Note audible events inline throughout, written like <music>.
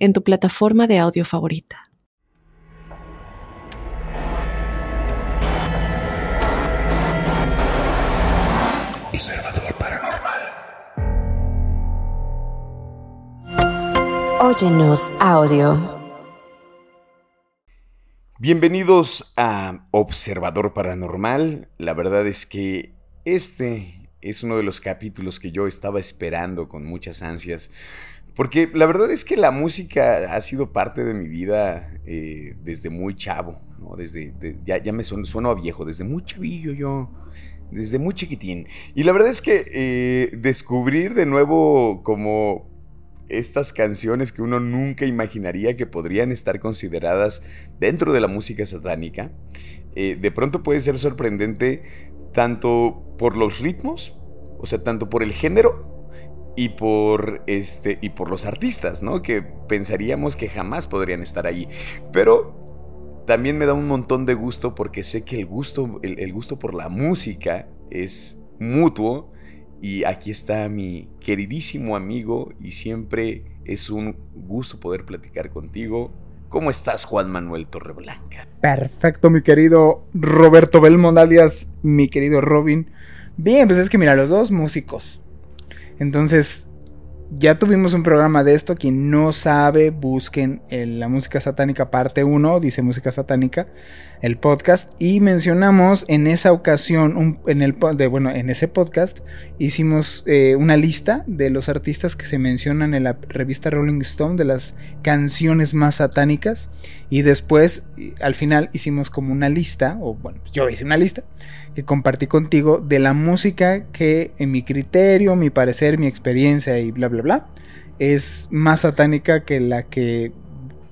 en tu plataforma de audio favorita. Observador Paranormal. Óyenos audio. Bienvenidos a Observador Paranormal. La verdad es que este es uno de los capítulos que yo estaba esperando con muchas ansias porque la verdad es que la música ha sido parte de mi vida eh, desde muy chavo, ¿no? Desde, ya, me sueno, a viejo, desde muy chavillo yo, desde muy chiquitín. Y la verdad es que eh, descubrir de nuevo como estas canciones que uno nunca imaginaría que podrían estar consideradas dentro de la música satánica, eh, de pronto puede ser sorprendente tanto por los ritmos, o sea, tanto por el género, y por este y por los artistas, ¿no? Que pensaríamos que jamás podrían estar allí. Pero también me da un montón de gusto porque sé que el gusto, el, gusto por la música es mutuo. Y aquí está mi queridísimo amigo y siempre es un gusto poder platicar contigo. ¿Cómo estás, Juan Manuel Torreblanca? Perfecto, mi querido Roberto Belmont, alias mi querido Robin. Bien, pues es que mira, los dos músicos. Entonces, ya tuvimos un programa de esto. Quien no sabe, busquen la música satánica parte 1, dice música satánica, el podcast. Y mencionamos en esa ocasión, en, el, de, bueno, en ese podcast, hicimos eh, una lista de los artistas que se mencionan en la revista Rolling Stone, de las canciones más satánicas. Y después, al final, hicimos como una lista, o bueno, yo hice una lista que compartí contigo de la música que en mi criterio, mi parecer, mi experiencia y bla, bla, es más satánica que la que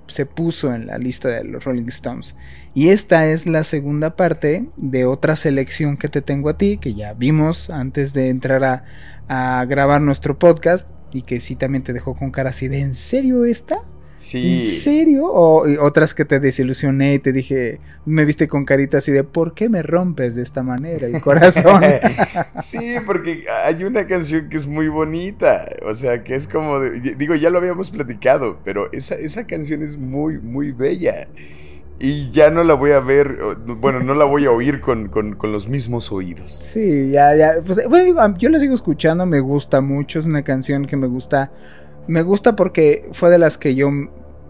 se puso en la lista de los Rolling Stones. Y esta es la segunda parte de otra selección que te tengo a ti, que ya vimos antes de entrar a, a grabar nuestro podcast y que sí también te dejó con cara así de ¿en serio esta? Sí. ¿En serio? O otras que te desilusioné y te dije, me viste con caritas así de, ¿por qué me rompes de esta manera el corazón? <laughs> sí, porque hay una canción que es muy bonita, o sea, que es como, digo, ya lo habíamos platicado, pero esa, esa canción es muy, muy bella. Y ya no la voy a ver, bueno, no la voy a oír con, con, con los mismos oídos. Sí, ya, ya. Pues, bueno, yo la sigo escuchando, me gusta mucho, es una canción que me gusta me gusta porque fue de las que yo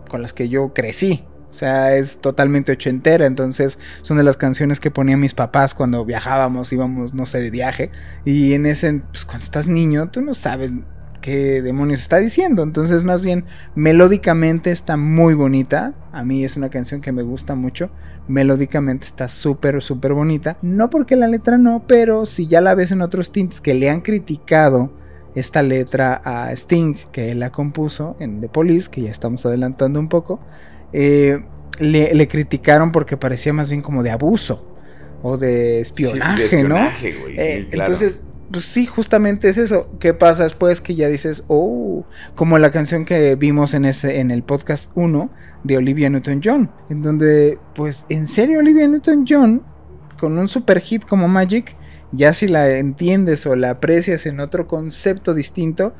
con las que yo crecí. O sea, es totalmente ochentera, entonces son de las canciones que ponían mis papás cuando viajábamos, íbamos, no sé, de viaje. Y en ese, pues cuando estás niño, tú no sabes qué demonios está diciendo. Entonces, más bien, melódicamente está muy bonita. A mí es una canción que me gusta mucho. Melódicamente está súper, súper bonita. No porque la letra no, pero si ya la ves en otros tintes que le han criticado esta letra a Sting, que él la compuso en The Police, que ya estamos adelantando un poco, eh, le, criticaron porque parecía más bien como de abuso o de espionaje, ¿no? Eh, entonces, pues sí, justamente es eso. ¿Qué pasa después que ya dices, oh, como la canción que vimos en ese en el podcast 1 de Olivia Newton-John, en donde pues en serio Olivia Newton-John con un super hit como Magic ya si la entiendes o la aprecias en otro concepto distinto,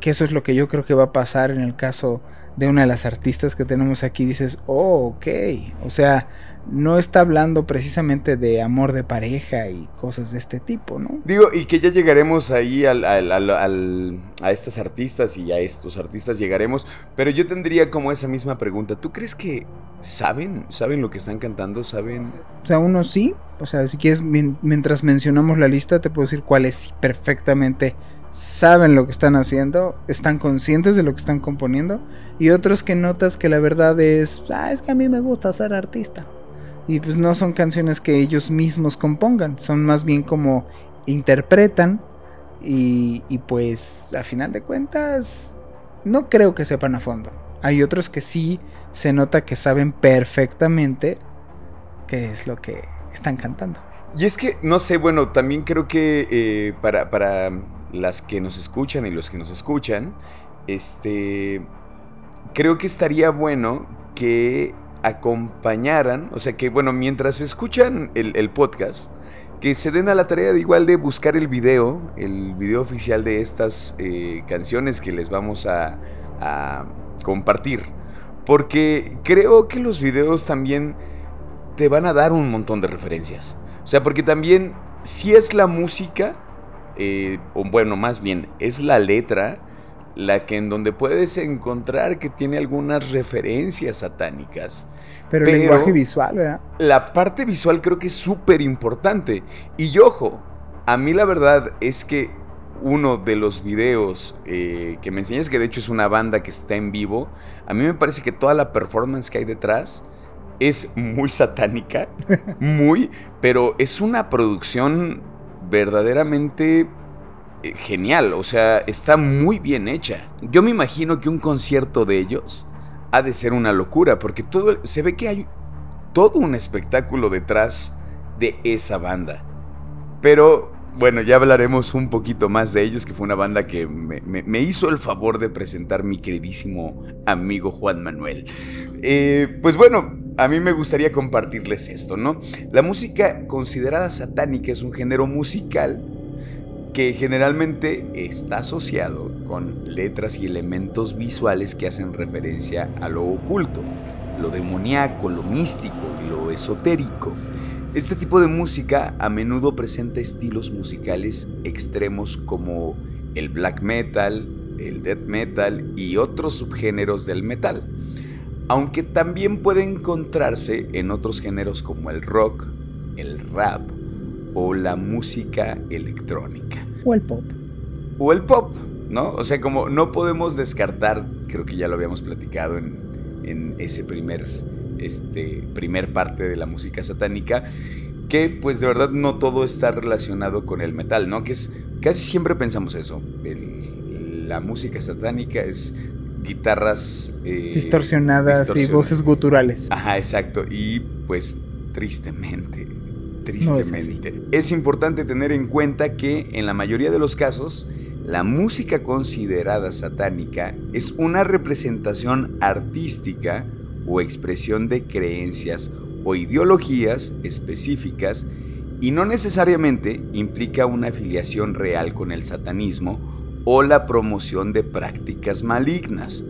que eso es lo que yo creo que va a pasar en el caso de una de las artistas que tenemos aquí, dices, oh, ok, o sea, no está hablando precisamente de amor de pareja y cosas de este tipo, ¿no? Digo, y que ya llegaremos ahí al, a estas artistas y a estos artistas llegaremos, pero yo tendría como esa misma pregunta, ¿tú crees que saben, saben lo que están cantando, saben? O sea, uno sí, o sea, si quieres, mientras mencionamos la lista, te puedo decir cuáles perfectamente saben lo que están haciendo, están conscientes de lo que están componiendo, y otros que notas que la verdad es, ah, es que a mí me gusta ser artista y pues no son canciones que ellos mismos compongan, son más bien como interpretan y, pues a final de cuentas no creo que sepan a fondo. Hay otros que sí se nota que saben perfectamente qué es lo que están cantando. Y es que, no sé, bueno, también creo que eh, para, para las que nos escuchan y los que nos escuchan, este, creo que estaría bueno que acompañaran, o sea que, bueno, mientras escuchan el, podcast, que se den a la tarea de igual de buscar el video, el video oficial de estas eh, canciones que les vamos a, a compartir. Porque creo que los videos también te van a dar un montón de referencias. O sea, porque también si es la música, eh, o bueno, más bien es la letra, la que en donde puedes encontrar que tiene algunas referencias satánicas. Pero, el lenguaje visual, ¿verdad? La parte visual creo que es súper importante. Y ojo, a mí la verdad es que uno de los videos eh, que me enseñas, que de hecho es una banda que está en vivo, a mí me parece que toda la performance que hay detrás es muy satánica, <laughs> muy, pero es una producción verdaderamente eh, genial, o sea, está muy bien hecha. Yo me imagino que un concierto de ellos ha de ser una locura, porque todo se ve que hay todo un espectáculo detrás de esa banda. Pero bueno, ya hablaremos un poquito más de ellos, que fue una banda que me, hizo el favor de presentar mi queridísimo amigo Juan Manuel. Eh, pues bueno, a mí me gustaría compartirles esto, ¿no? La música considerada satánica es un género musical que generalmente está asociado con letras y elementos visuales que hacen referencia a lo oculto, lo demoníaco, lo místico lo esotérico. Este tipo de música a menudo presenta estilos musicales extremos como el black metal, el death metal y otros subgéneros del metal, aunque también puede encontrarse en otros géneros como el rock, el rap o la música electrónica. O el pop. O el pop, ¿no? O sea, como no podemos descartar, creo que ya lo habíamos platicado en, en ese primer este, primer parte de la música satánica, que pues de verdad no todo está relacionado con el metal, ¿no? Que es, casi siempre pensamos eso, la música satánica es guitarras eh, distorsionadas y voces guturales. Ajá, exacto, y pues tristemente, tristemente. es importante tener en cuenta que en la mayoría de los casos, la música considerada satánica es una representación artística o expresión de creencias o ideologías específicas y no necesariamente implica una afiliación real con el satanismo o la promoción de prácticas malignas.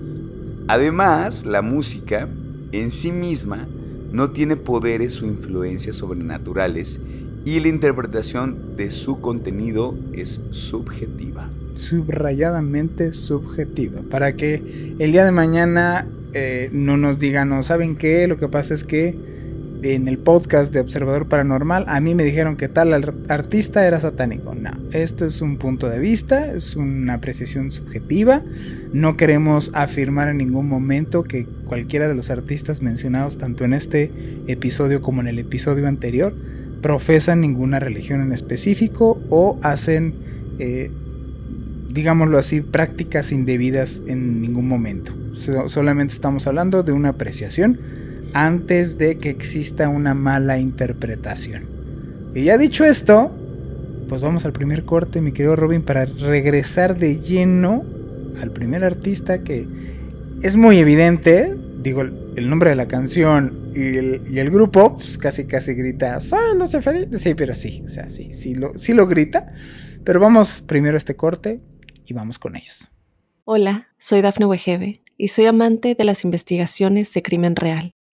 Además, la música en sí misma no tiene poderes o influencias sobrenaturales y la interpretación de su contenido es subjetiva. Subrayadamente subjetiva, para que el día de mañana eh, no nos digan, no saben qué, lo que pasa es que en el podcast de Observador Paranormal a mí me dijeron que tal artista era satánico. No, esto es un punto de vista, es una apreciación subjetiva. No queremos afirmar en ningún momento que cualquiera de los artistas mencionados tanto en este episodio como en el episodio anterior profesan ninguna religión en específico o hacen, eh, digámoslo así, prácticas indebidas en ningún momento solamente estamos hablando de una apreciación antes de que exista una mala interpretación. Y ya dicho esto, pues vamos al primer corte, mi querido Robin, para regresar de lleno al primer artista que es muy evidente, digo, el nombre de la canción y el, grupo, pues casi casi grita, soy los felices. Sí, pero sí, o sea, sí, sí lo, sí lo grita. Pero vamos primero a este corte y vamos con ellos. Hola, soy Dafne Wegebe y soy amante de las investigaciones de crimen real.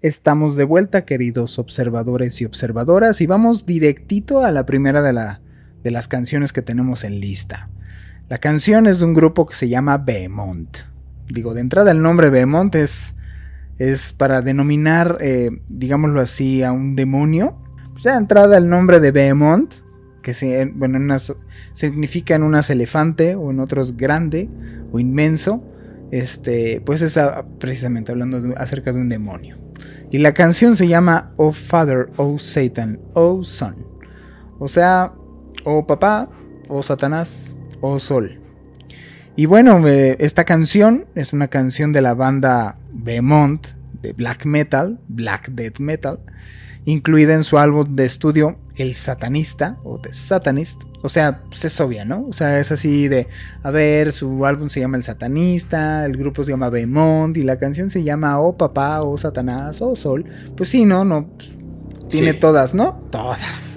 Estamos de vuelta, queridos observadores y observadoras, y vamos directito a la primera de, la, de las canciones que tenemos en lista. La canción es de un grupo que se llama Behemoth. Digo, de entrada el nombre Behemoth es, es para denominar, eh, digámoslo así, a un demonio. Pues ya entrada el nombre de Behemoth, que se, bueno, significa en unas elefante o en otros grande o inmenso. Este, pues es precisamente hablando acerca de un demonio. Y la canción se llama Oh Father, Oh Satan, Oh Son. O sea, Oh Papá, Oh Satanás, Oh Sol. Y bueno, eh, esta canción es una canción de la banda Behemoth de black metal, black death metal, incluida en su álbum de estudio El Satanista o The Satanist. O sea, pues es obvia, ¿no? O sea, es así de, a ver, su álbum se llama El Satanista, el grupo se llama Behemoth y la canción se llama Oh Papá, Oh Satanás, Oh Sol. Pues sí, ¿no? No, pues, tiene todas, ¿no? Todas.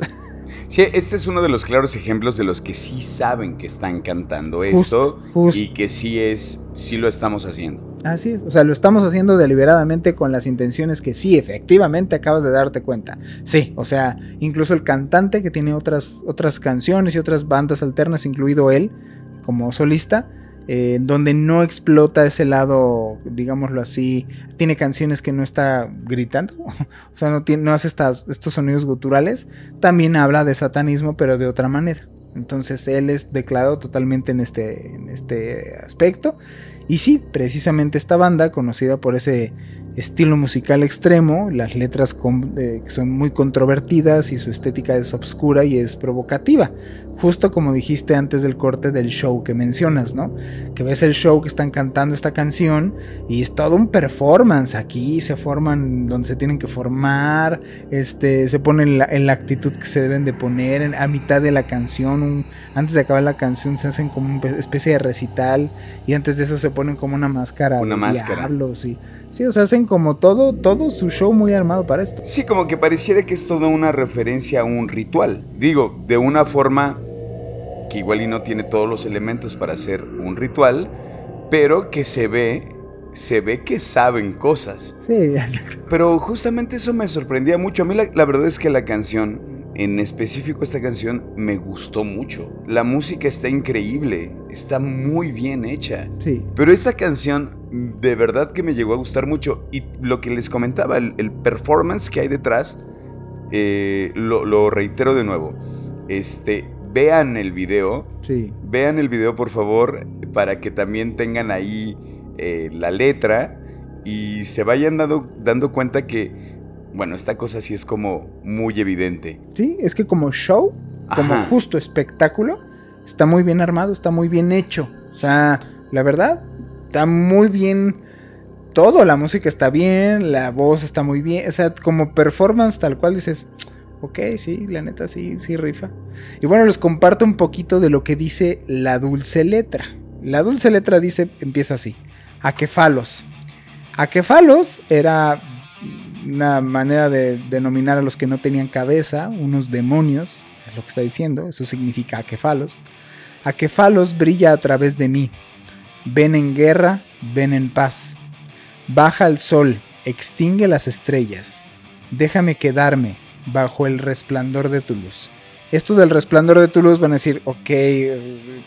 Sí, este es uno de los claros ejemplos de los que sí saben que están cantando esto y que sí es, sí lo estamos haciendo. Así es, o sea, lo estamos haciendo deliberadamente con las intenciones que sí, efectivamente acabas de darte cuenta. Sí, o sea, incluso el cantante que tiene otras, otras canciones y otras bandas alternas, incluido él como solista, eh, donde no explota ese lado, digámoslo así, tiene canciones que no está gritando, <laughs> o sea, no, tiene, no hace estos sonidos guturales, también habla de satanismo, pero de otra manera. Entonces él es declarado totalmente en este, en este aspecto. Y sí, precisamente esta banda, conocida por ese estilo musical extremo, las letras eh, son muy controvertidas y su estética es obscura y es provocativa. Justo como dijiste antes del corte del show que mencionas, ¿no? Que ves el show que están cantando esta canción y es todo un performance. Aquí se forman donde se tienen que formar, este, se ponen en la, actitud que se deben de poner a mitad de la canción. Antes de acabar la canción se hacen como una especie de recital y antes de eso se ponen como una máscara. Una máscara. sí. Sí, o sea, hacen como todo, todo su show muy armado para esto. Sí, como que pareciera que es toda una referencia a un ritual. Digo, de una forma que igual y no tiene todos los elementos para hacer un ritual, pero que se ve, se ve que saben cosas. Sí, <laughs> exacto. Pero justamente eso me sorprendía mucho. A mí la, la verdad es que la canción en específico esta canción me gustó mucho. La música está increíble, está muy bien hecha. Sí. Pero esta canción de verdad que me llegó a gustar mucho. Y lo que les comentaba, el, performance que hay detrás, eh, lo, reitero de nuevo. Este, vean el video. Sí. Vean el video, por favor, para que también tengan ahí eh, la letra y se vayan dando, dando cuenta que bueno, esta cosa sí es como muy evidente. Sí, es que como show, como justo espectáculo, está muy bien armado, está muy bien hecho. O sea, la verdad, está muy bien todo, la música está bien, la voz está muy bien, o sea, como performance tal cual dices, ok, sí, la neta sí, sí rifa. Y bueno, les comparto un poquito de lo que dice la dulce letra. La dulce letra dice, empieza así, Aquefalos. Aquefalos era una manera de denominar a los que no tenían cabeza, unos demonios, es lo que está diciendo, eso significa aquefalos. Aquefalos brilla a través de mí. Ven en guerra, ven en paz. Baja el sol, extingue las estrellas. Déjame quedarme bajo el resplandor de tu luz. Esto del resplandor de tu luz van a decir, ok,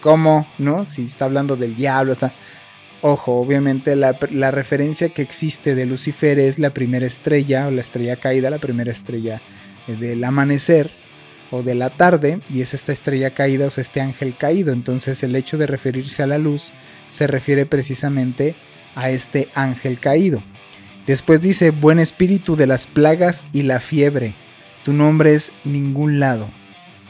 ¿cómo? ¿No? Si está hablando del diablo, está... Ojo, obviamente la, referencia que existe de Lucifer es la primera estrella o la estrella caída, la primera estrella eh, del amanecer o de la tarde y es esta estrella caída o sea, este ángel caído. Entonces el hecho de referirse a la luz se refiere precisamente a este ángel caído. Después dice, buen espíritu de las plagas y la fiebre. Tu nombre es ningún lado.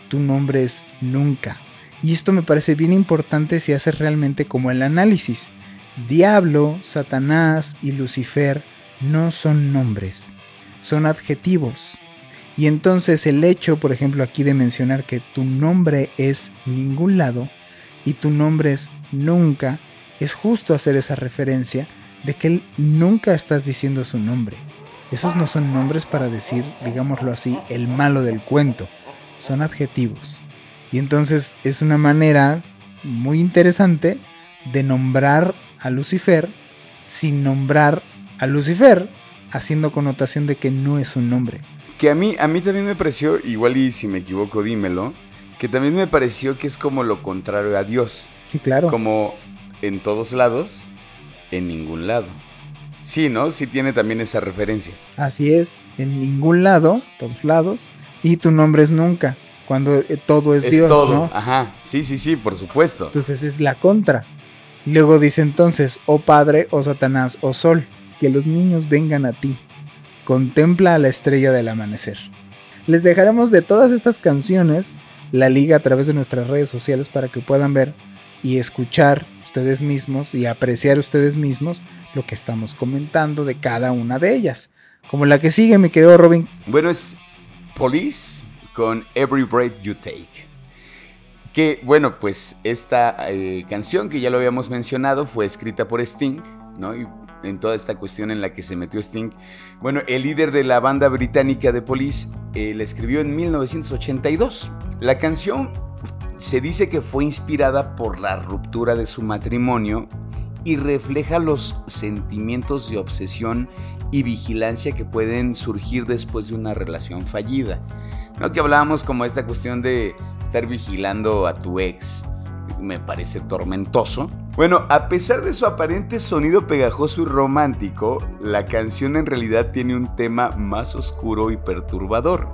Tu nombre es nunca. Y esto me parece bien importante si haces realmente como el análisis. Diablo, Satanás y Lucifer no son nombres, son adjetivos. Y entonces el hecho, por ejemplo, aquí de mencionar que tu nombre es ningún lado y tu nombre es nunca, es justo hacer esa referencia de que nunca estás diciendo su nombre. Esos no son nombres para decir, digámoslo así, el malo del cuento. Son adjetivos. Y entonces es una manera muy interesante de nombrar a Lucifer sin nombrar a Lucifer, haciendo connotación de que no es un nombre. Que a mí, a mí también me pareció, igual y si me equivoco dímelo, que también me pareció que es como lo contrario a Dios. Sí, claro. Como en todos lados, en ningún lado. Sí, ¿no? Sí tiene también esa referencia. Así es, en ningún lado, todos lados, y tu nombre es nunca, cuando eh, todo es, Dios, todo. ¿no? Ajá, sí, sí, sí, por supuesto. Entonces es la contra. Luego dice entonces, oh Padre, oh Satanás, oh Sol, que los niños vengan a ti. Contempla a la estrella del amanecer. Les dejaremos de todas estas canciones la liga a través de nuestras redes sociales para que puedan ver y escuchar ustedes mismos y apreciar ustedes mismos lo que estamos comentando de cada una de ellas. Como la que sigue, mi querido Robin. Bueno, es Police con Every Breath You Take. Que bueno, pues esta eh, canción que ya lo habíamos mencionado fue escrita por Sting, ¿no? Y en toda esta cuestión en la que se metió Sting. Bueno, el líder de la banda británica de Police eh, la escribió en 1982. La canción se dice que fue inspirada por la ruptura de su matrimonio y refleja los sentimientos de obsesión y vigilancia que pueden surgir después de una relación fallida. No que hablábamos como esta cuestión de estar vigilando a tu ex, me parece tormentoso. Bueno, a pesar de su aparente sonido pegajoso y romántico, la canción en realidad tiene un tema más oscuro y perturbador.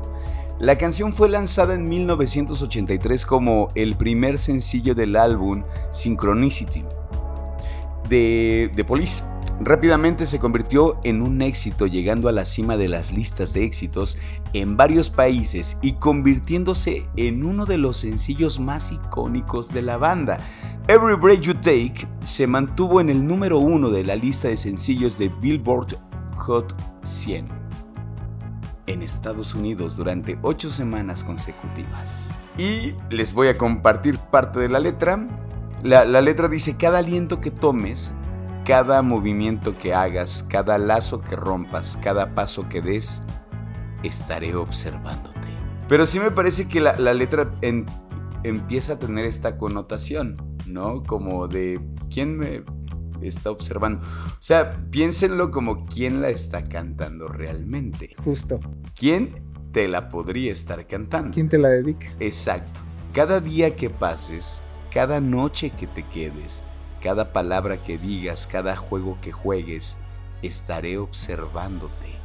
La canción fue lanzada en 1983 como el primer sencillo del álbum Synchronicity de, de Police. Rápidamente se convirtió en un éxito llegando a la cima de las listas de éxitos en varios países y convirtiéndose en uno de los sencillos más icónicos de la banda. Every Breath You Take se mantuvo en el número uno de la lista de sencillos de Billboard Hot 100 en Estados Unidos durante ocho semanas consecutivas. Y les voy a compartir parte de la letra. La, la letra dice, cada aliento que tomes cada movimiento que hagas, cada lazo que rompas, cada paso que des, estaré observándote. Pero sí me parece que la, letra empieza a tener esta connotación, ¿no? Como de quién me está observando. O sea, piénsenlo como quién la está cantando realmente. Justo. ¿Quién te la podría estar cantando? ¿Quién te la dedica? Exacto. Cada día que pases, cada noche que te quedes, cada palabra que digas, cada juego que juegues, estaré observándote.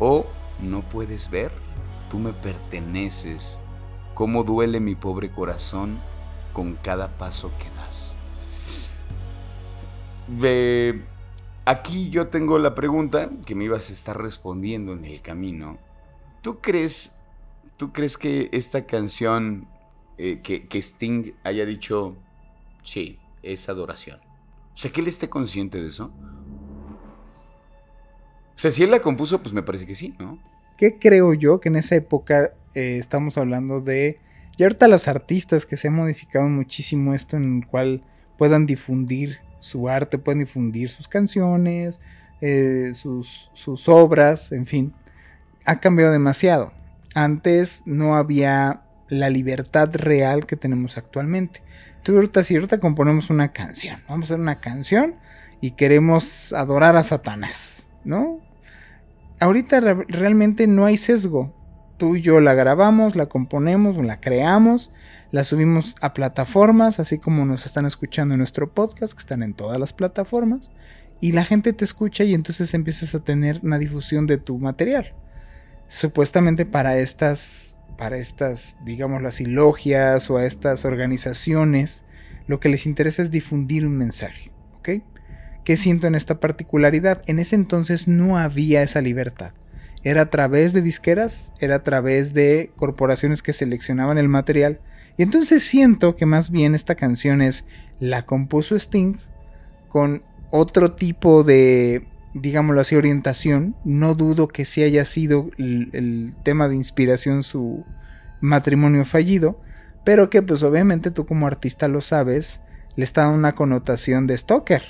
¿O no puedes ver? Tú me perteneces. ¿Cómo duele mi pobre corazón con cada paso que das? aquí yo tengo la pregunta que me ibas a estar respondiendo en el camino. ¿Tú crees, tú crees que esta canción, eh, que, Sting haya dicho, sí, es adoración. O sea, que él esté consciente de eso. O sea, si él la compuso, pues me parece que sí, ¿no? ¿Qué creo yo? Que en esa época eh, estamos hablando de... Y ahorita los artistas que se han modificado muchísimo esto en el cual puedan difundir su arte, puedan difundir sus canciones, eh, sus, sus obras, en fin, ha cambiado demasiado. Antes no había la libertad real que tenemos actualmente. Tú ahorita, si ahorita componemos una canción, vamos a hacer una canción y queremos adorar a Satanás, ¿no? Ahorita realmente no hay sesgo. Tú y yo la grabamos, la componemos, la creamos, la subimos a plataformas, así como nos están escuchando en nuestro podcast, que están en todas las plataformas, y la gente te escucha y entonces empiezas a tener una difusión de tu material. Supuestamente para estas para estas, digámoslo así, logias o a estas organizaciones, lo que les interesa es difundir un mensaje. ¿Ok? ¿Qué siento en esta particularidad? En ese entonces no había esa libertad. Era a través de disqueras, era a través de corporaciones que seleccionaban el material. Y entonces siento que más bien esta canción es la compuso Sting con otro tipo de digámoslo así, orientación. No dudo que sí haya sido el, tema de inspiración su matrimonio fallido, pero que pues obviamente tú como artista lo sabes, le está dando una connotación de stalker,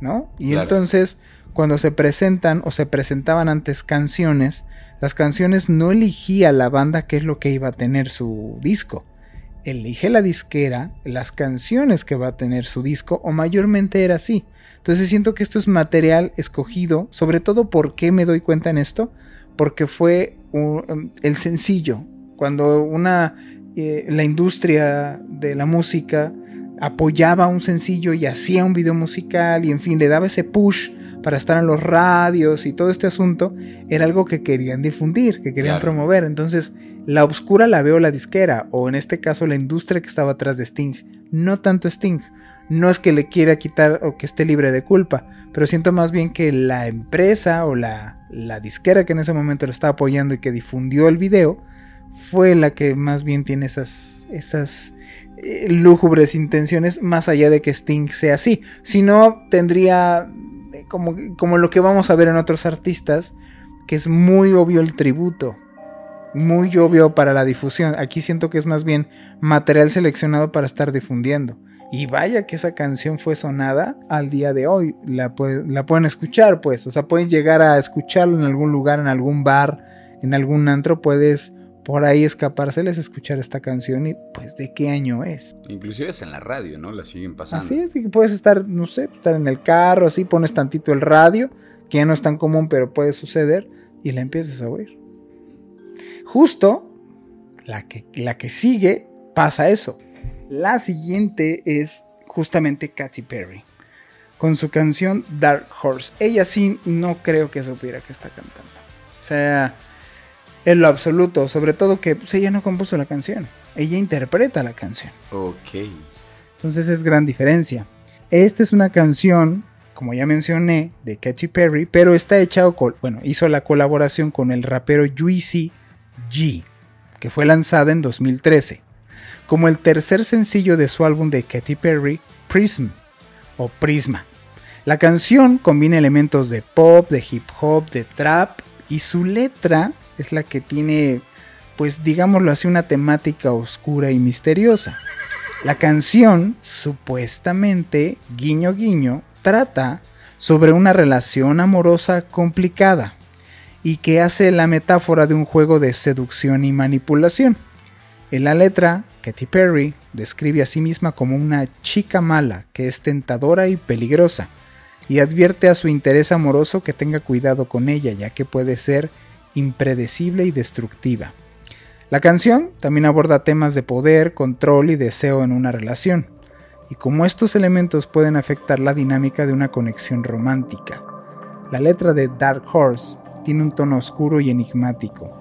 ¿no? Y entonces cuando se presentan o se presentaban antes canciones, las canciones no elegía la banda que es lo que iba a tener su disco. Elige la disquera, las canciones que va a tener su disco, o mayormente era así. Entonces siento que esto es material escogido, sobre todo porque me doy cuenta en esto, porque fue um, el sencillo, cuando una eh, la industria de la música apoyaba un sencillo y hacía un video musical y en fin le daba ese push para estar en los radios y todo este asunto, era algo que querían difundir, que querían promover. Entonces, la oscura la veo la disquera, o en este caso la industria que estaba atrás de Sting, no tanto Sting. No es que le quiera quitar o que esté libre de culpa, pero siento más bien que la empresa o la, la disquera que en ese momento lo estaba apoyando y que difundió el video, fue la que más bien tiene esas, esas eh, lúgubres intenciones más allá de que Sting sea así. Si no, tendría eh, como, como lo que vamos a ver en otros artistas, que es muy obvio el tributo. Muy obvio para la difusión. Aquí siento que es más bien material seleccionado para estar difundiendo. Y vaya que esa canción fue sonada al día de hoy. La, la pueden escuchar, pues. O sea, pueden llegar a escucharlo en algún lugar, en algún bar, en algún antro. Puedes por ahí escapárseles escuchar esta canción y pues de qué año es. Inclusive es en la radio, ¿no? La siguen pasando. Así es, puedes estar, no sé, estar en el carro, así pones tantito el radio, que ya no es tan común, pero puede suceder, y la empiezas a oír. Justo la que, la que sigue pasa eso. La siguiente es justamente Katy Perry. Con su canción Dark Horse. Ella sí no creo que supiera que está cantando. O sea, en lo absoluto, sobre todo que pues, ella no compuso la canción, ella interpreta la canción. Ok. Entonces es gran diferencia. Esta es una canción, como ya mencioné, de Katy Perry, pero está hecha, bueno, hizo la colaboración con el rapero Juicy G, que fue lanzada en 2013, como el tercer sencillo de su álbum de Katy Perry, Prism, o Prisma. La canción combina elementos de pop, de hip hop, de trap, y su letra es la que tiene, pues digámoslo así, una temática oscura y misteriosa. La canción, supuestamente, guiño guiño, trata sobre una relación amorosa complicada y que hace la metáfora de un juego de seducción y manipulación. En la letra, Katy Perry describe a sí misma como una chica mala que es tentadora y peligrosa, y advierte a su interés amoroso que tenga cuidado con ella, ya que puede ser impredecible y destructiva. La canción también aborda temas de poder, control y deseo en una relación, y cómo estos elementos pueden afectar la dinámica de una conexión romántica. La letra de Dark Horse tiene un tono oscuro y enigmático,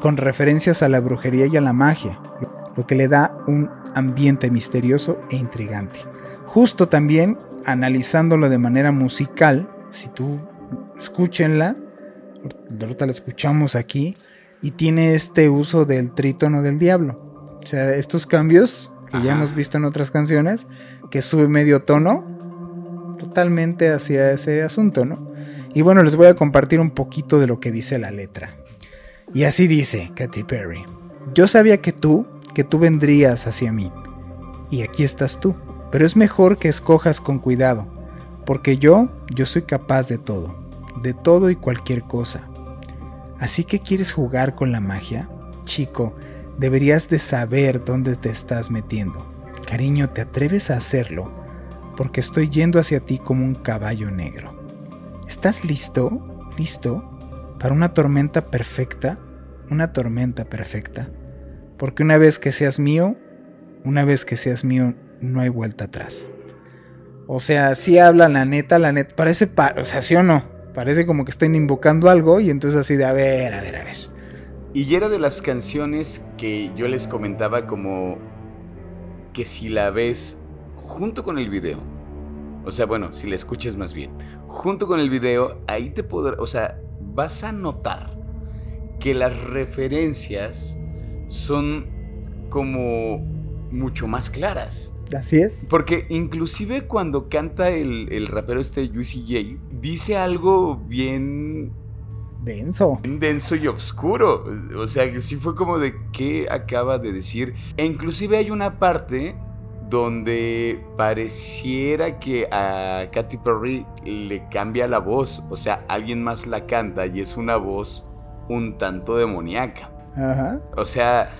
con referencias a la brujería y a la magia, lo que le da un ambiente misterioso e intrigante. Justo también analizándolo de manera musical, si tú escúchenla, ahorita la escuchamos aquí, y tiene este uso del trítono del diablo. O sea, estos cambios que ya hemos visto en otras canciones, que sube medio tono, totalmente hacia ese asunto, ¿no? Y bueno, les voy a compartir un poquito de lo que dice la letra. Y así dice Katy Perry. Yo sabía que tú, que tú vendrías hacia mí. Y aquí estás tú. Pero es mejor que escojas con cuidado, porque yo, yo soy capaz de todo de todo y cualquier cosa. ¿Así que quieres jugar con la magia? Chico, deberías de saber dónde te estás metiendo. Cariño, ¿te atreves a hacerlo? Porque estoy yendo hacia ti como un caballo negro. ¿Estás listo? ¿Listo? ¿Para una tormenta perfecta? Una tormenta perfecta. Porque una vez que seas mío, una vez que seas mío, no hay vuelta atrás. O sea, si habla la neta, la neta, parece, o sea, sí o no, Parece como que están invocando algo y entonces así de a ver, a ver, a ver. Y era de las canciones que yo les comentaba como que si la ves junto con el video, o sea, bueno, si la escuchas más bien, junto con el video, ahí te podrás, o sea, vas a notar que las referencias son como mucho más claras. Así es. Porque inclusive cuando canta el, rapero este Juicy J, dice algo bien... Denso. Bien denso y oscuro. O sea, que sí fue como de qué acaba de decir. E inclusive hay una parte donde pareciera que a Katy Perry le cambia la voz. O sea, alguien más la canta y es una voz un tanto demoníaca. Ajá. O sea,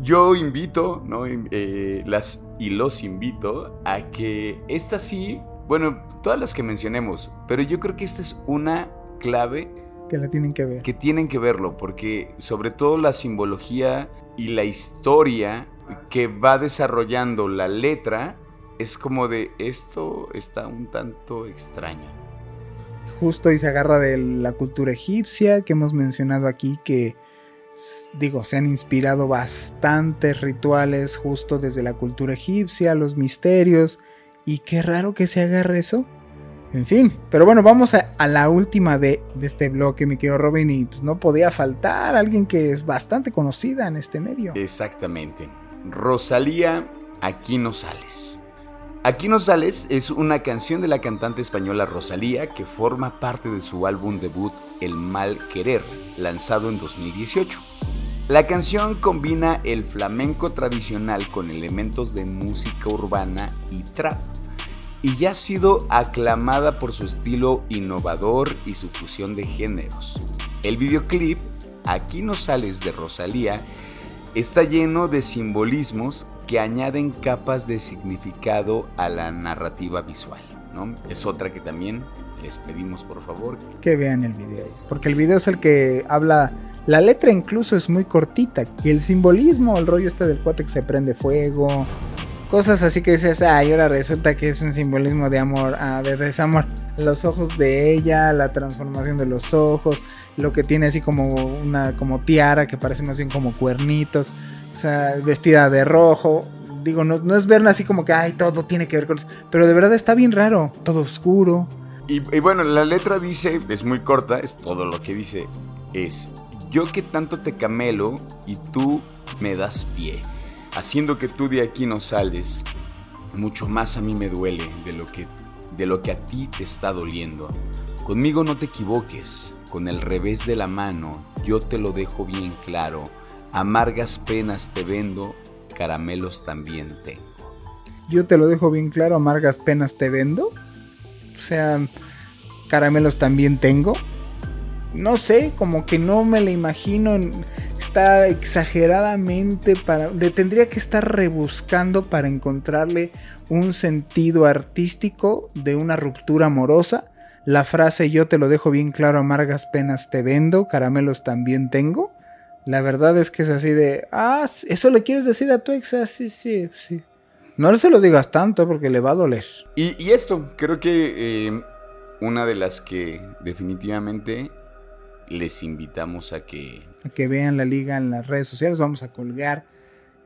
yo invito, ¿no? Eh, las y los invito a que esta sí, bueno, todas las que mencionemos, pero yo creo que esta es una clave que la tienen que ver. Que tienen que verlo, porque sobre todo la simbología y la historia que va desarrollando la letra es como de esto está un tanto extraño. justo y se agarra de la cultura egipcia que hemos mencionado aquí que digo, se han inspirado bastantes rituales justo desde la cultura egipcia, los misterios, y qué raro que se agarre eso. En fin, pero bueno, vamos a, la última de, este bloque, mi querido Robin, y pues no podía faltar alguien que es bastante conocida en este medio. Exactamente. Rosalía, aquí no sales. Aquí no sales es una canción de la cantante española Rosalía que forma parte de su álbum debut El Mal Querer, lanzado en 2018. La canción combina el flamenco tradicional con elementos de música urbana y trap y ya ha sido aclamada por su estilo innovador y su fusión de géneros. El videoclip, Aquí no sales de Rosalía, está lleno de simbolismos que añaden capas de significado a la narrativa visual. ¿no? Es otra que también les pedimos por favor que vean el video, porque el video es el que habla, la letra incluso es muy cortita y el simbolismo, el rollo este del cuate que se prende fuego, cosas así que dices, ay, ahora resulta que es un simbolismo de amor, ah, de desamor. Los ojos de ella, la transformación de los ojos, lo que tiene así como una como tiara que parece más bien como cuernitos, o sea, vestida de rojo. Digo, no, no es verla así como que, ay, todo tiene que ver con eso. Pero de verdad está bien raro, todo oscuro. Y, y bueno, la letra dice, es muy corta, es todo lo que dice, es, yo que tanto te camelo y tú me das pie haciendo que tú de aquí no sales, mucho más a mí me duele de lo que, de lo que a ti te está doliendo. Conmigo no te equivoques, con el revés de la mano yo te lo dejo bien claro, amargas penas te vendo, caramelos también tengo. Yo te lo dejo bien claro, amargas penas te vendo. O sea, caramelos también tengo. No sé, como que no me la imagino está exageradamente para. Le tendría que estar rebuscando para encontrarle un sentido artístico de una ruptura amorosa. La frase yo te lo dejo bien claro, amargas penas te vendo, caramelos también tengo. La verdad es que es así de, ah, eso le quieres decir a tu ex, ah, sí, sí, sí. No se lo digas tanto porque le va a doler. Y, esto, creo que eh, una de las que definitivamente les invitamos a que... A que vean la liga en las redes sociales, vamos a colgar,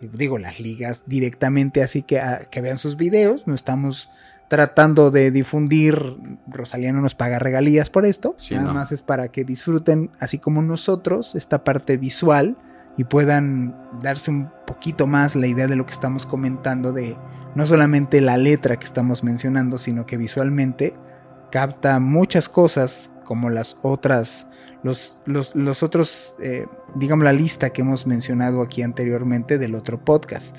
eh, digo, las ligas directamente, así que que vean sus videos, no estamos tratando de difundir, Rosalía no nos paga regalías por esto, nada más es para que disfruten, así como nosotros, esta parte visual y puedan darse un poquito más la idea de lo que estamos comentando de no solamente la letra que estamos mencionando, sino que visualmente capta muchas cosas como las otras los, los, otros, eh, digamos, la lista que hemos mencionado aquí anteriormente del otro podcast.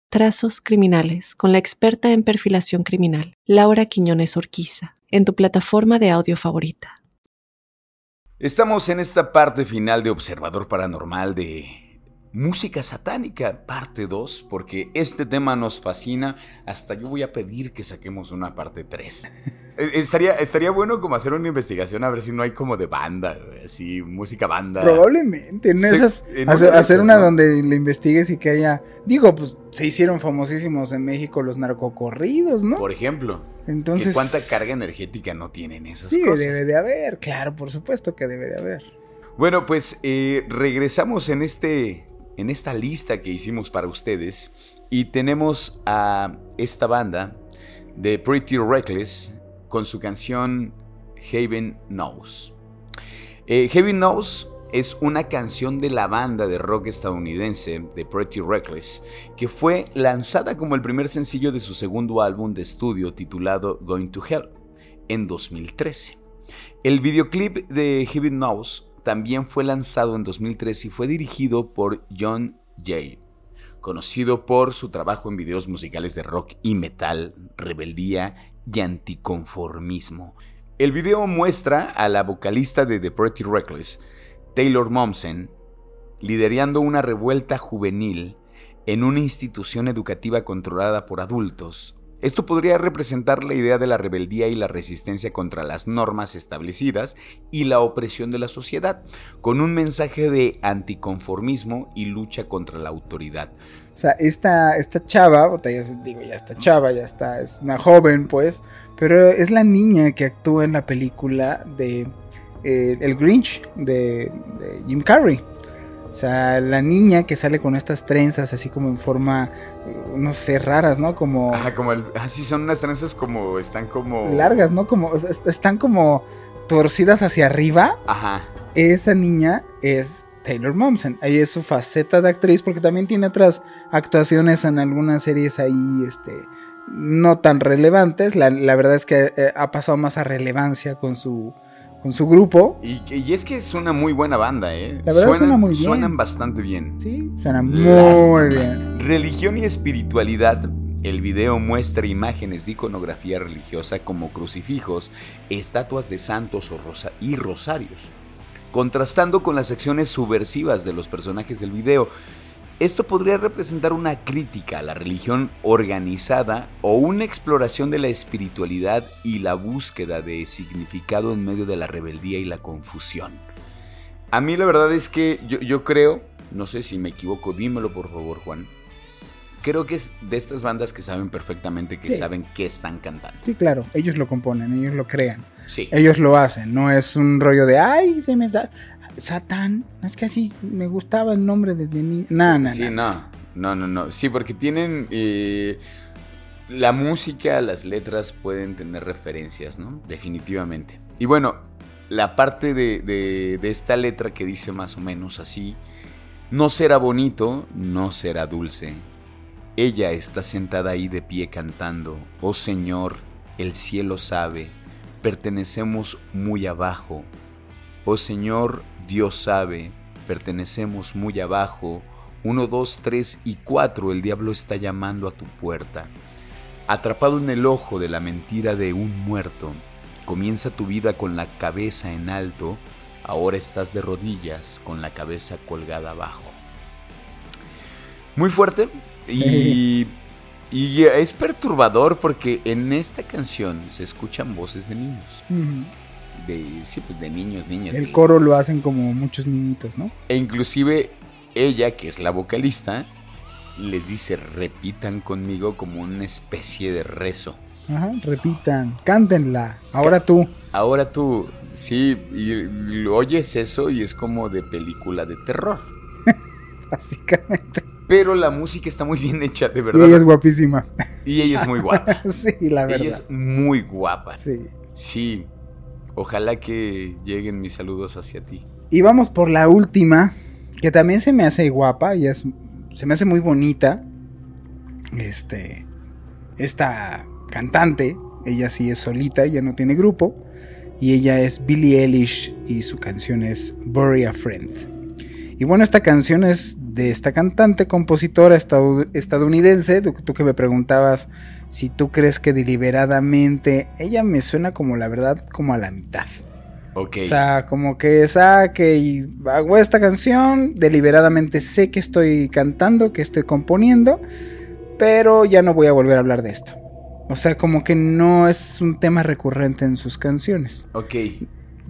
Trazos Criminales con la experta en perfilación criminal, Laura Quiñones Orquiza, en tu plataforma de audio favorita. Estamos en esta parte final de Observador Paranormal de Música satánica, parte 2, porque este tema nos fascina. Hasta yo voy a pedir que saquemos una parte 3. Eh, estaría, estaría bueno como hacer una investigación a ver si no hay como de banda, así, música banda. Probablemente, en esas, hacer, una donde le investigues y que haya, digo, pues se hicieron famosísimos en México los narcocorridos, ¿no? Por ejemplo. Entonces, ¿cuánta carga energética no tienen esas sí, cosas? Sí, debe de haber, claro, por supuesto que debe de haber. Bueno, pues eh, regresamos en este en esta lista que hicimos para ustedes y tenemos a esta banda de Pretty Reckless con su canción Heaven Knows. Eh, Heaven Knows es una canción de la banda de rock estadounidense de Pretty Reckless que fue lanzada como el primer sencillo de su segundo álbum de estudio titulado Going to Hell en 2013. El videoclip de Heaven Knows también fue lanzado en 2003 y fue dirigido por John Jay, conocido por su trabajo en videos musicales de rock y metal, rebeldía y anticonformismo. El video muestra a la vocalista de The Pretty Reckless, Taylor Momsen, liderando una revuelta juvenil en una institución educativa controlada por adultos. Esto podría representar la idea de la rebeldía y la resistencia contra las normas establecidas y la opresión de la sociedad, con un mensaje de anticonformismo y lucha contra la autoridad. O sea, esta, esta chava, ya digo, ya está chava, ya está, es una joven, pues, pero es la niña que actúa en la película de eh, El Grinch de Jim Carrey. O sea, la niña que sale con estas trenzas así como en forma, no sé, raras, ¿no? Como... Ajá, como el... Ah, sí, son unas trenzas como... Están como... Largas, ¿no? Como... Están como torcidas hacia arriba. Ajá. Esa niña es Taylor Momsen. Ahí es su faceta de actriz porque también tiene otras actuaciones en algunas series ahí, este... No tan relevantes. La, la verdad es que eh, ha pasado más a relevancia con su con su grupo. Y, es que es una muy buena banda, ¿eh? La verdad suena muy bien. Suenan bastante bien. Sí, suenan muy bien. Religión y espiritualidad. El video muestra imágenes de iconografía religiosa como crucifijos, estatuas de santos y rosarios, contrastando con las acciones subversivas de los personajes del video. Esto podría representar una crítica a la religión organizada o una exploración de la espiritualidad y la búsqueda de significado en medio de la rebeldía y la confusión. A mí la verdad es que yo, creo, no sé si me equivoco, dímelo por favor Juan, creo que es de estas bandas que saben perfectamente que saben qué están cantando. Sí, claro, ellos lo componen, ellos lo crean. Sí. Ellos lo hacen, no es un rollo de, ay, se me sale. Satán. Es que así me gustaba el nombre desde niño. No, no, sí, no. No, no, no. Sí, porque tienen. Eh, la música, las letras pueden tener referencias, ¿no? Definitivamente. Y bueno, la parte de, de, de esta letra que dice más o menos así: No será bonito, no será dulce. Ella está sentada ahí de pie cantando: Oh Señor, el cielo sabe, pertenecemos muy abajo. Oh Señor, Dios sabe, pertenecemos muy abajo. Uno, dos, tres y cuatro, el diablo está llamando a tu puerta. Atrapado en el ojo de la mentira de un muerto, comienza tu vida con la cabeza en alto, ahora estás de rodillas con la cabeza colgada abajo. Muy fuerte y, <laughs> y es perturbador porque en esta canción se escuchan voces de niños de, sí, pues de niños, niñas. El coro lo hacen como muchos niñitos, ¿no? E inclusive ella, que es la vocalista, les dice repitan conmigo como una especie de rezo. Ajá, repitan, cántenla, ahora tú. Ahora tú, sí, y, oyes eso y es como de película de terror. <laughs> Básicamente. Pero la música está muy bien hecha, de verdad. Y ella es guapísima. Y ella es muy guapa. <laughs> sí, la verdad. Ella es muy guapa. Sí. Sí, Ojalá que lleguen mis saludos hacia ti. Y vamos por la última, que también se me hace guapa y es, se me hace muy bonita. Este, esta cantante, ella sí es solita, ella no tiene grupo. Y ella es Billie Eilish y su canción es Bury a Friend. Y bueno, esta canción es de esta cantante, compositora estadounidense. tú que me preguntabas si tú crees que deliberadamente, ella me suena como la verdad, como a la mitad. Ok. O sea, como que saque y hago esta canción, deliberadamente sé que estoy cantando, que estoy componiendo, pero ya no voy a volver a hablar de esto. O sea, como que no es un tema recurrente en sus canciones. Ok.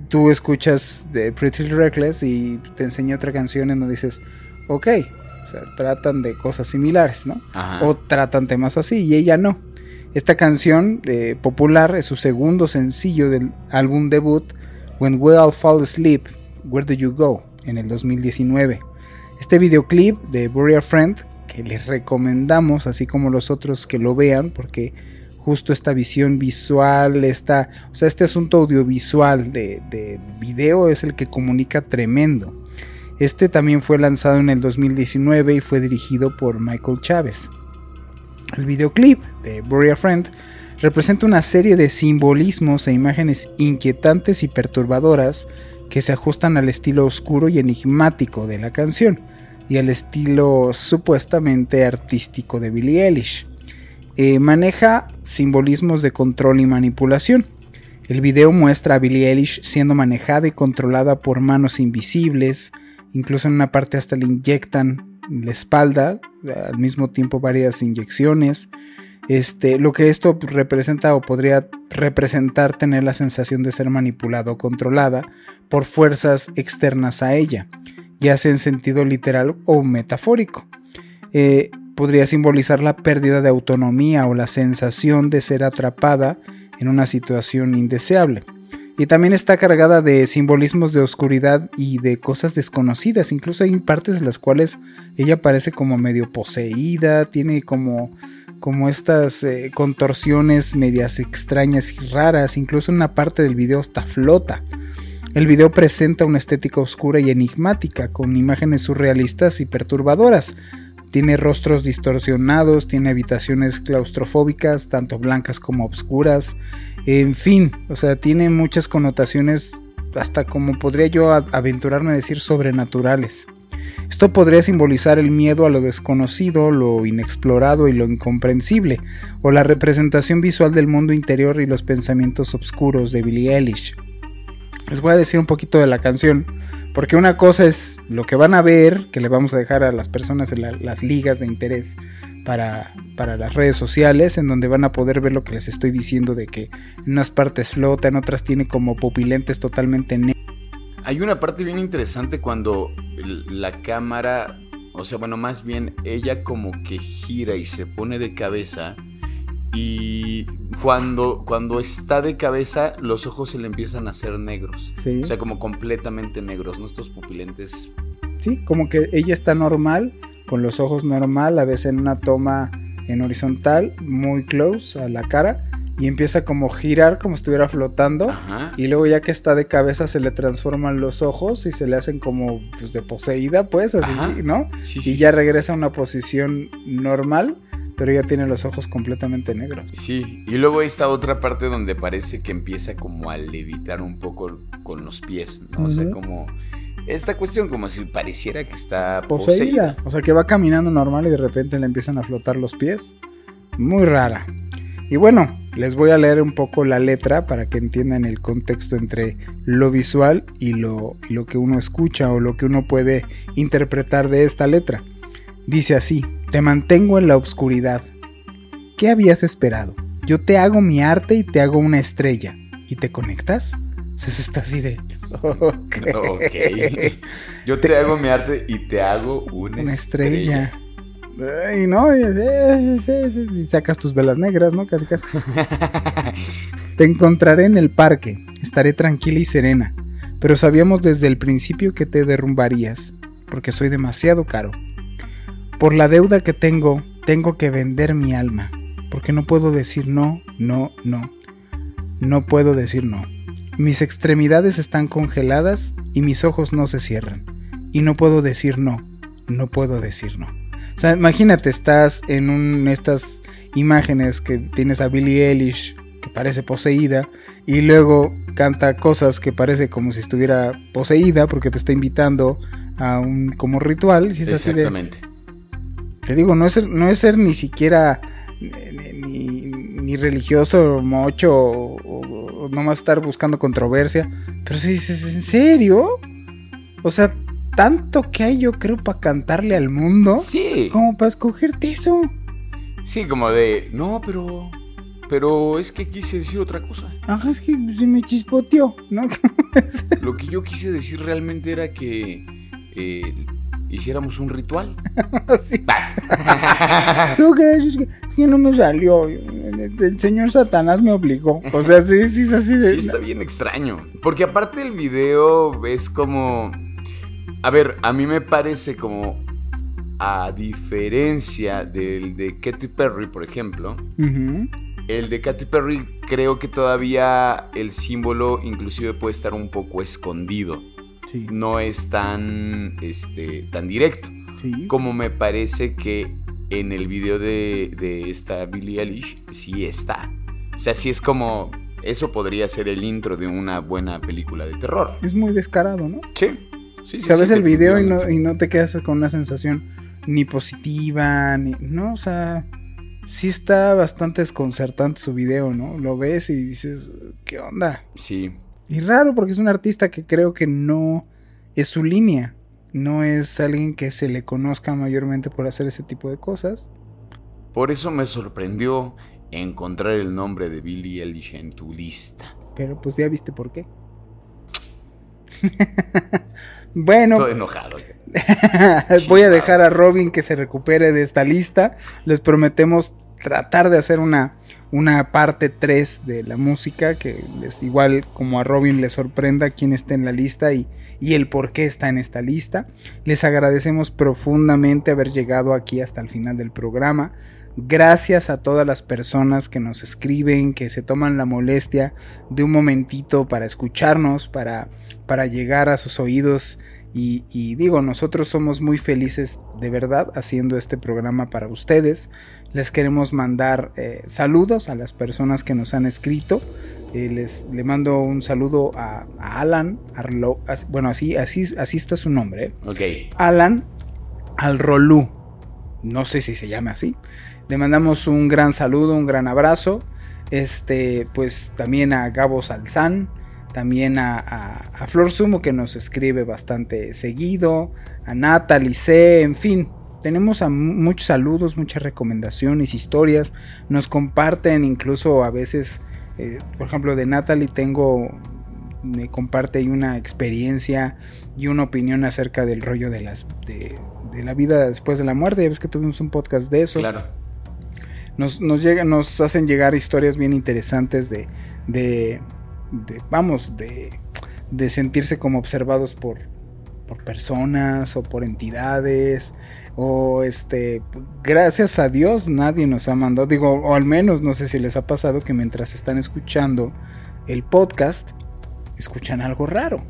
Tú escuchas de Pretty Reckless y te enseña otra canción y no dices, ok, o sea, tratan de cosas similares, ¿no? Ajá. O tratan temas así y ella no. Esta canción eh, popular es su segundo sencillo del álbum debut When We All Fall Asleep, Where Do You Go, en el 2019. Este videoclip de Bury Friend, que les recomendamos, así como los otros que lo vean, porque justo esta visión visual, esta, o sea, este asunto audiovisual de, de video es el que comunica tremendo. Este también fue lanzado en el 2019 y fue dirigido por Michael Chávez. El videoclip de Bury a Friend representa una serie de simbolismos e imágenes inquietantes y perturbadoras que se ajustan al estilo oscuro y enigmático de la canción y al estilo supuestamente artístico de Billie Eilish. Eh, maneja simbolismos de control y manipulación. El video muestra a Billie Eilish siendo manejada y controlada por manos invisibles, incluso en una parte hasta le inyectan la espalda, al mismo tiempo varias inyecciones. Este, lo que esto representa o podría representar tener la sensación de ser manipulada o controlada por fuerzas externas a ella, ya sea en sentido literal o metafórico. Eh, podría simbolizar la pérdida de autonomía o la sensación de ser atrapada en una situación indeseable. Y también está cargada de simbolismos de oscuridad y de cosas desconocidas. Incluso hay partes en las cuales ella parece como medio poseída, tiene como, como estas eh, contorsiones medias extrañas y raras. Incluso una parte del video hasta flota. El video presenta una estética oscura y enigmática, con imágenes surrealistas y perturbadoras. Tiene rostros distorsionados, tiene habitaciones claustrofóbicas, tanto blancas como oscuras. En fin, o sea, tiene muchas connotaciones, hasta como podría yo aventurarme a decir, sobrenaturales. Esto podría simbolizar el miedo a lo desconocido, lo inexplorado y lo incomprensible, o la representación visual del mundo interior y los pensamientos oscuros de Billie Eilish. Les voy a decir un poquito de la canción, porque una cosa es lo que van a ver, que le vamos a dejar a las personas en las ligas de interés para, para, las redes sociales, en donde van a poder ver lo que les estoy diciendo de que en unas partes flota, en otras tiene como pupilentes totalmente negros. Hay una parte bien interesante cuando la cámara, o sea, bueno, más bien ella como que gira y se pone de cabeza y cuando, cuando está de cabeza los ojos se le empiezan a hacer negros. O sea, como completamente negros, ¿no? Estos pupilentes. Sí, como que ella está normal con los ojos normal, a veces en una toma en horizontal, muy close a la cara, y empieza como a girar como si estuviera flotando, y luego ya que está de cabeza se le transforman los ojos y se le hacen como pues, de poseída, pues, así, ¿no? y ya regresa a una posición normal pero ya tiene los ojos completamente negros. Sí, y luego esta otra parte donde parece que empieza como a levitar un poco con los pies, ¿no? O sea, como esta cuestión como si pareciera que está poseída. O sea, que va caminando normal y de repente le empiezan a flotar los pies. Muy rara. Y bueno, les voy a leer un poco la letra para que entiendan el contexto entre lo visual y lo, y lo que uno escucha o lo que uno puede interpretar de esta letra. Dice así, te mantengo en la oscuridad. ¿Qué habías esperado? Yo te hago mi arte y te hago una estrella. ¿Y te conectas? Eso está así de... <laughs> Okay. Yo te, hago mi arte y te hago una, estrella. Y no, y, sacas tus velas negras, ¿no? Casi casi. <laughs> te encontraré en el parque, estaré tranquila y serena, pero sabíamos desde el principio que te derrumbarías, porque soy demasiado caro. Por la deuda que tengo, tengo que vender mi alma, porque no puedo decir no, no, no. No puedo decir no. Mis extremidades están congeladas y mis ojos no se cierran. Y no puedo decir no, no puedo decir no. O sea, imagínate, estás en un, estas imágenes que tienes a Billie Eilish que parece poseída y luego canta cosas que parece como si estuviera poseída porque te está invitando a un como ritual. Exactamente. Te digo, no es, no es ser ni siquiera ni, religioso, mocho, o, no más estar buscando controversia. Pero si dices, ¿en serio? O sea, tanto que hay yo creo para cantarle al mundo. Sí. Como para escogerte eso. Sí, como de, no, pero... Pero es que quise decir otra cosa. Ajá, es que se me chispoteó, ¿no? <laughs> Lo que yo quise decir realmente era que eh, hiciéramos un ritual. <laughs> sí. <laughs> ¿Tú crees? que, no me salió. El señor Satanás me obligó. O sea, sí, sí, es así de. Sí, está bien extraño. Porque aparte el video es como. A ver, a mí me parece como. A diferencia del de Katy Perry, por ejemplo. El de Katy Perry creo que todavía el símbolo inclusive puede estar un poco escondido no es tan, este, tan directo. Como me parece que en el video de, de esta Billie Eilish sí está. O sea, sí es como... Eso podría ser el intro de una buena película de terror. Es muy descarado, ¿no? Sí. Sí, Sabes el video y no, y no te quedas con una sensación ni positiva, ni. No, o sea. sí está bastante desconcertante su video, ¿no? Lo ves y dices, ¿qué onda? Sí. Y raro porque es un artista que creo que no es su línea. No es alguien que se le conozca mayormente por hacer ese tipo de cosas. Por eso me sorprendió encontrar el nombre de Billie Eilish en tu lista. Pero pues ya viste por qué. <laughs> bueno. Todo enojado. <laughs> voy a dejar a Robin que se recupere de esta lista. Les prometemos tratar de hacer una, una parte 3 de la música que les igual como a Robin le sorprenda quién está en la lista y, y el por qué está en esta lista. Les agradecemos profundamente haber llegado aquí hasta el final del programa. Gracias a todas las personas que nos escriben, que se toman la molestia de un momentito para escucharnos, para, para llegar a sus oídos y, digo, nosotros somos muy felices de verdad haciendo este programa para ustedes. Les queremos mandar eh, saludos a las personas que nos han escrito. Eh, les le mando un saludo a, Alan Arlo, bueno, así, así, así está su nombre. ¿eh? Ok. Alan Alrolú. No sé si se llama así. Le mandamos un gran saludo, un gran abrazo. Este, pues también a Gabo Salzán también a, Flor Sumo que nos escribe bastante seguido, a Natalie C, en fin, tenemos a muchos saludos, muchas recomendaciones, historias, nos comparten incluso a veces, eh, por ejemplo de Natalie tengo, me comparte una experiencia y una opinión acerca del rollo de las de, la vida después de la muerte, ya ves que tuvimos un podcast de eso. Claro. Nos, nos, nos hacen llegar historias bien interesantes de, de vamos, de, de sentirse como observados por, por personas o por entidades o este gracias a Dios nadie nos ha mandado digo o al menos no sé si les ha pasado que mientras están escuchando el podcast escuchan algo raro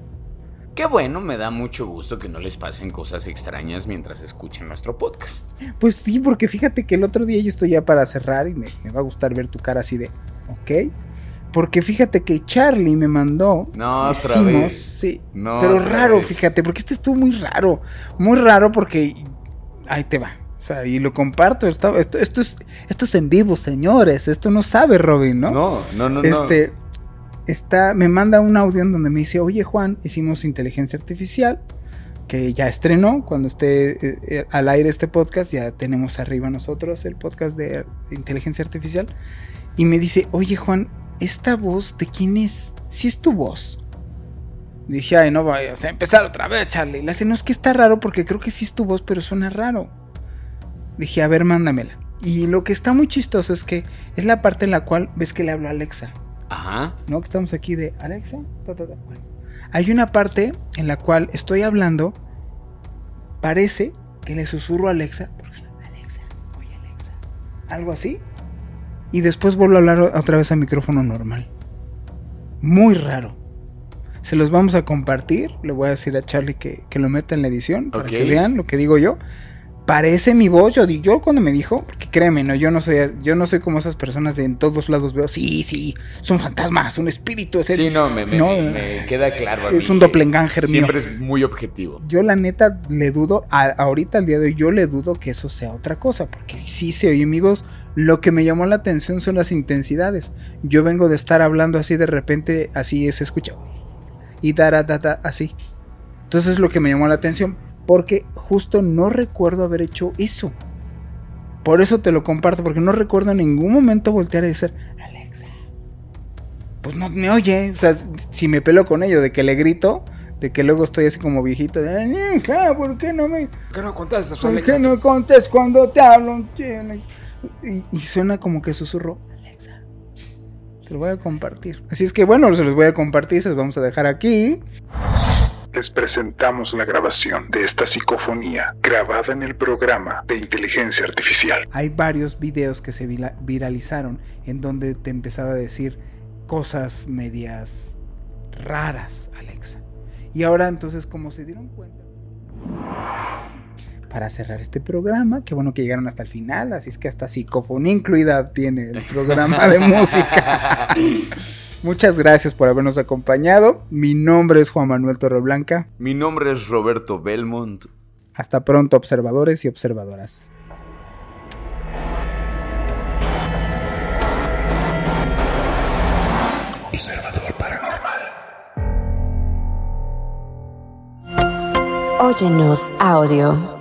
Qué bueno, me da mucho gusto que no les pasen cosas extrañas mientras escuchen nuestro podcast. Pues sí, porque fíjate que el otro día yo estoy ya para cerrar y me, me va a gustar ver tu cara así de, ok, porque fíjate que Charlie me mandó. No, otra vez. Sí. pero raro, fíjate, porque este estuvo muy raro. Muy raro porque. Ahí te va. O sea, y lo comparto. Esto, esto, es, esto es en vivo, señores. Esto no sabe Robin, ¿no? No, no, no. Este. Está, me manda un audio en donde me dice, oye Juan, hicimos inteligencia artificial, que ya estrenó, cuando esté eh, eh, al aire este podcast, ya tenemos arriba nosotros el podcast de inteligencia artificial, y me dice, oye Juan, ¿esta voz de quién es? Si es tu voz. Dije, ay, no vayas a empezar otra vez, Charlie. Le hace, no, es que está raro porque creo que sí es tu voz, pero suena raro. Dije, a ver, mándamela. Y lo que está muy chistoso es que es la parte en la cual ves que le hablo a Alexa. Ajá. ¿No? Que estamos aquí de Alexa. Bueno, hay una parte en la cual estoy hablando. Parece que le susurro a Alexa. Alexa, oye Alexa. Algo así y después vuelvo a hablar otra vez a micrófono normal. Muy raro. Se los vamos a compartir. Le voy a decir a Charlie que, lo meta en la edición para que vean lo que digo yo parece mi voz. Yo, yo cuando me dijo, porque créeme, no, yo no soy, yo no soy como esas personas de en todos lados veo, sí, sí, son fantasmas, un espíritu. sí, no, me, me, queda claro. es un doppelganger mío. Siempre es muy objetivo. Yo la neta le dudo, ahorita al día de hoy, yo le dudo que eso sea otra cosa, porque sí se oye mi voz. Lo que me llamó la atención son las intensidades. Yo vengo de estar hablando así de repente, así se escucha. Y da, así. Entonces lo que me llamó la atención, porque justo no recuerdo haber hecho eso. Por eso te lo comparto, porque no recuerdo en ningún momento voltear y decir, Alexa. Pues no me oye. O sea, si me pelo con ello, de que le grito, de que luego estoy así como viejito, de, ¿por qué no me... ¿Por qué no contestas, ¿Por qué no contestas cuando te hablo? Y, y suena como que susurro. Te lo voy a compartir. Así es que bueno, se los voy a compartir, se los vamos a dejar aquí les presentamos la grabación de esta psicofonía grabada en el programa de inteligencia artificial. Hay varios videos que se viralizaron en donde te empezaba a decir cosas medias raras, Alexa. Y ahora entonces, como se dieron cuenta, para cerrar este programa. Qué bueno que llegaron hasta el final, así es que hasta psicofonía incluida tiene el programa de <laughs> música. Muchas gracias por habernos acompañado. Mi nombre es Juan Manuel Torreblanca. Mi nombre es Roberto Belmont. Hasta pronto, observadores y observadoras. Observador Paranormal. Óyenos audio.